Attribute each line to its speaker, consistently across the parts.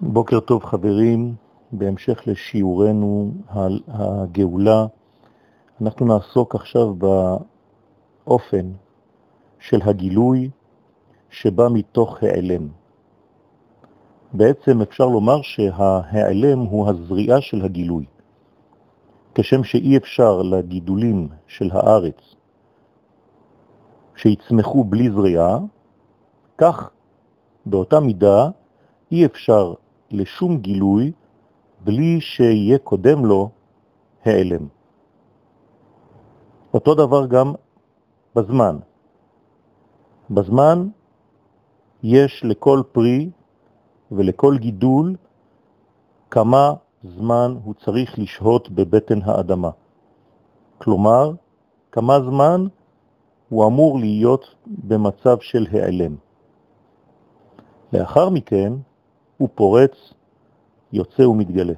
Speaker 1: בוקר טוב חברים, בהמשך לשיעורנו על הגאולה, אנחנו נעסוק עכשיו באופן של הגילוי שבא מתוך העלם. בעצם אפשר לומר שההעלם הוא הזריעה של הגילוי. כשם שאי אפשר לגידולים של הארץ שיצמחו בלי זריעה, כך באותה מידה אי אפשר לשום גילוי בלי שיהיה קודם לו העלם. אותו דבר גם בזמן. בזמן יש לכל פרי ולכל גידול כמה זמן הוא צריך לשהות בבטן האדמה. כלומר, כמה זמן הוא אמור להיות במצב של העלם. לאחר מכן הוא פורץ, יוצא ומתגלה.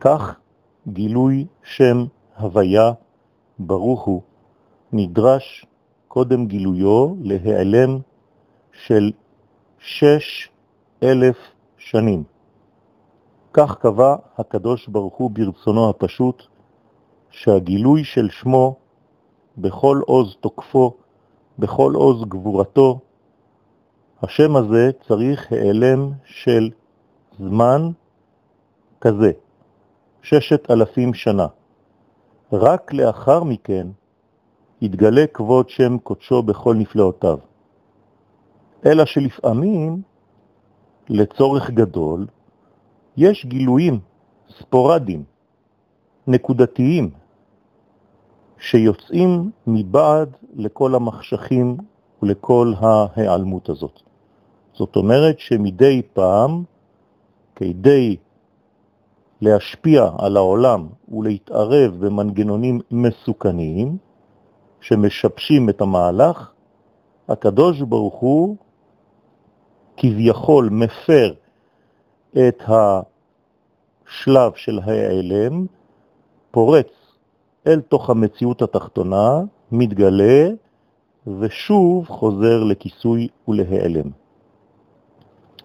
Speaker 1: כך גילוי שם הוויה ברוך הוא נדרש קודם גילויו להיעלם של שש אלף שנים. כך קבע הקדוש ברוך הוא ברצונו הפשוט, שהגילוי של שמו בכל עוז תוקפו, בכל עוז גבורתו, השם הזה צריך העלם של זמן כזה, ששת אלפים שנה. רק לאחר מכן יתגלה כבוד שם קודשו בכל נפלאותיו. אלא שלפעמים, לצורך גדול, יש גילויים ספורדיים, נקודתיים, שיוצאים מבעד לכל המחשכים ולכל ההיעלמות הזאת. זאת אומרת שמדי פעם, כדי להשפיע על העולם ולהתערב במנגנונים מסוכנים שמשבשים את המהלך, הקדוש ברוך הוא כביכול מפר את השלב של ההיעלם, פורץ אל תוך המציאות התחתונה, מתגלה ושוב חוזר לכיסוי ולהיעלם.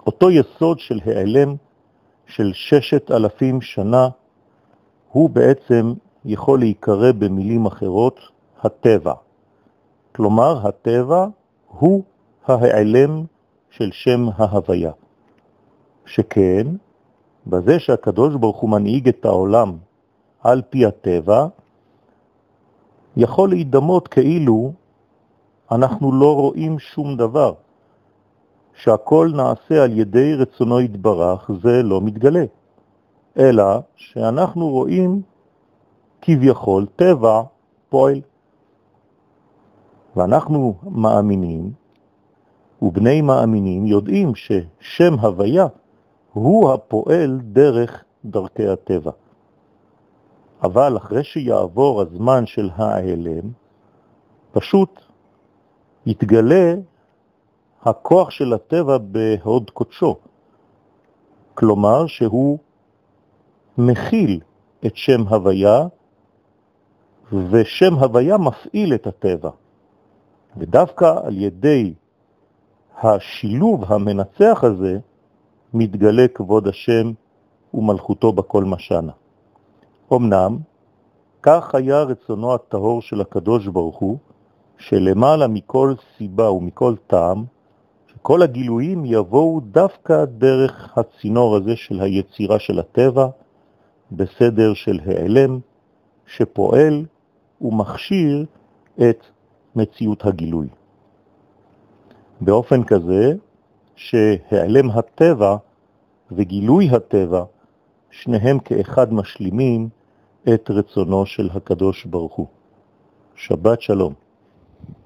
Speaker 1: אותו יסוד של העלם של ששת אלפים שנה הוא בעצם יכול להיקרא במילים אחרות הטבע. כלומר, הטבע הוא ההעלם של שם ההוויה. שכן, בזה שהקדוש ברוך הוא מנהיג את העולם על פי הטבע, יכול להידמות כאילו אנחנו לא רואים שום דבר, שהכל נעשה על ידי רצונו יתברך, זה לא מתגלה, אלא שאנחנו רואים כביכול טבע פועל. ואנחנו מאמינים, ובני מאמינים יודעים ששם הוויה הוא הפועל דרך דרכי הטבע. אבל אחרי שיעבור הזמן של ההלם, פשוט יתגלה הכוח של הטבע בהוד קודשו. כלומר שהוא מכיל את שם הוויה, ושם הוויה מפעיל את הטבע. ודווקא על ידי השילוב המנצח הזה, מתגלה כבוד השם ומלכותו בכל משנה. אמנם, כך היה רצונו הטהור של הקדוש ברוך הוא, שלמעלה מכל סיבה ומכל טעם, שכל הגילויים יבואו דווקא דרך הצינור הזה של היצירה של הטבע, בסדר של העלם, שפועל ומכשיר את מציאות הגילוי. באופן כזה שהעלם הטבע וגילוי הטבע, שניהם כאחד משלימים את רצונו של הקדוש ברוך הוא. שבת שלום.